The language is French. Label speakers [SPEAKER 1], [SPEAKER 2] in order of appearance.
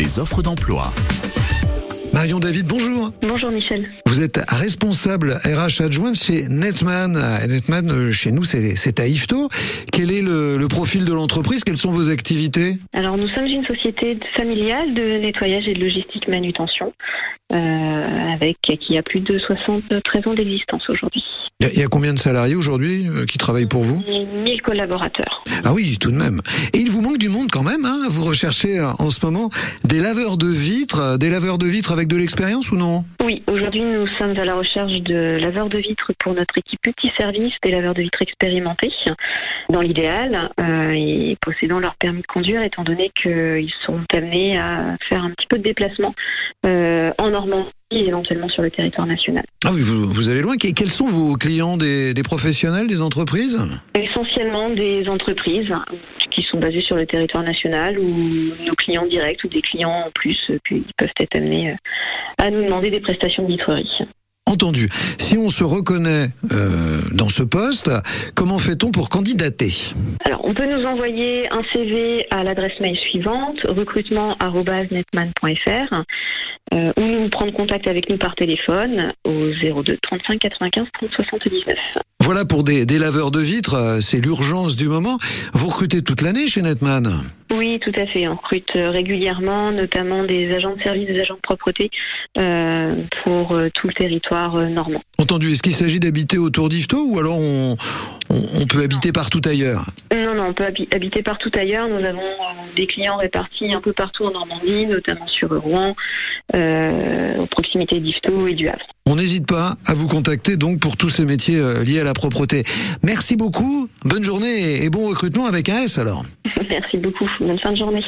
[SPEAKER 1] les offres d'emploi.
[SPEAKER 2] Marion David, bonjour.
[SPEAKER 3] Bonjour Michel.
[SPEAKER 2] Vous êtes responsable RH adjointe chez Netman. Netman, euh, chez nous, c'est à Ifto. Quel est le, le profil de l'entreprise? Quelles sont vos activités?
[SPEAKER 3] Alors nous sommes une société familiale de nettoyage et de logistique manutention, euh, avec qui a plus de 73 ans d'existence aujourd'hui.
[SPEAKER 2] Il y, a- il y a combien de salariés aujourd'hui euh, qui travaillent pour vous?
[SPEAKER 3] 1000 collaborateurs.
[SPEAKER 2] Ah oui, tout de même. Et il vous manque du monde quand même. Hein vous recherchez euh, en ce moment des laveurs de vitres, euh, des laveurs de vitres avec de l'expérience ou non?
[SPEAKER 3] Oui, aujourd'hui nous sommes à la recherche de laveurs de vitres pour notre équipe multiservice, des laveurs de vitres expérimentés, dans l'idéal, euh, et possédant leur permis de conduire, étant donné qu'ils sont amenés à faire un petit peu de déplacement euh, en Normandie et éventuellement sur le territoire national.
[SPEAKER 2] Ah oui, vous, vous allez loin. Que- Quels sont vos clients des, des professionnels, des entreprises?
[SPEAKER 3] Essentiellement des entreprises qui sont basées sur le territoire national ou nos clients directs ou des clients en plus euh, qui peuvent être amenés euh, à nous demander des prestations de vitrerie.
[SPEAKER 2] Entendu. Si on se reconnaît euh, dans ce poste, comment fait-on pour candidater?
[SPEAKER 3] Alors, on peut nous envoyer un CV à l'adresse mail suivante recrutement@netman.fr euh, ou nous prendre contact avec nous par téléphone au 02 35 95 30 79.
[SPEAKER 2] Voilà pour des, des laveurs de vitres, euh, c'est l'urgence du moment. Vous recrutez toute l'année chez Netman
[SPEAKER 3] Oui, tout à fait. On recrute euh, régulièrement, notamment des agents de service, des agents de propreté euh, pour tout le territoire normand.
[SPEAKER 2] Entendu. Est-ce qu'il s'agit d'habiter autour d'Ifto ou alors on, on, on peut habiter partout ailleurs
[SPEAKER 3] Non, non, on peut habi- habiter partout ailleurs. Nous avons euh, des clients répartis un peu partout en Normandie, notamment sur Rouen, euh, aux proximités d'Ifto et du Havre.
[SPEAKER 2] On n'hésite pas à vous contacter donc pour tous ces métiers euh, liés à la propreté. Merci beaucoup, bonne journée et- et bon recrutement avec un S alors.
[SPEAKER 3] Merci beaucoup. Bonne fin de journée.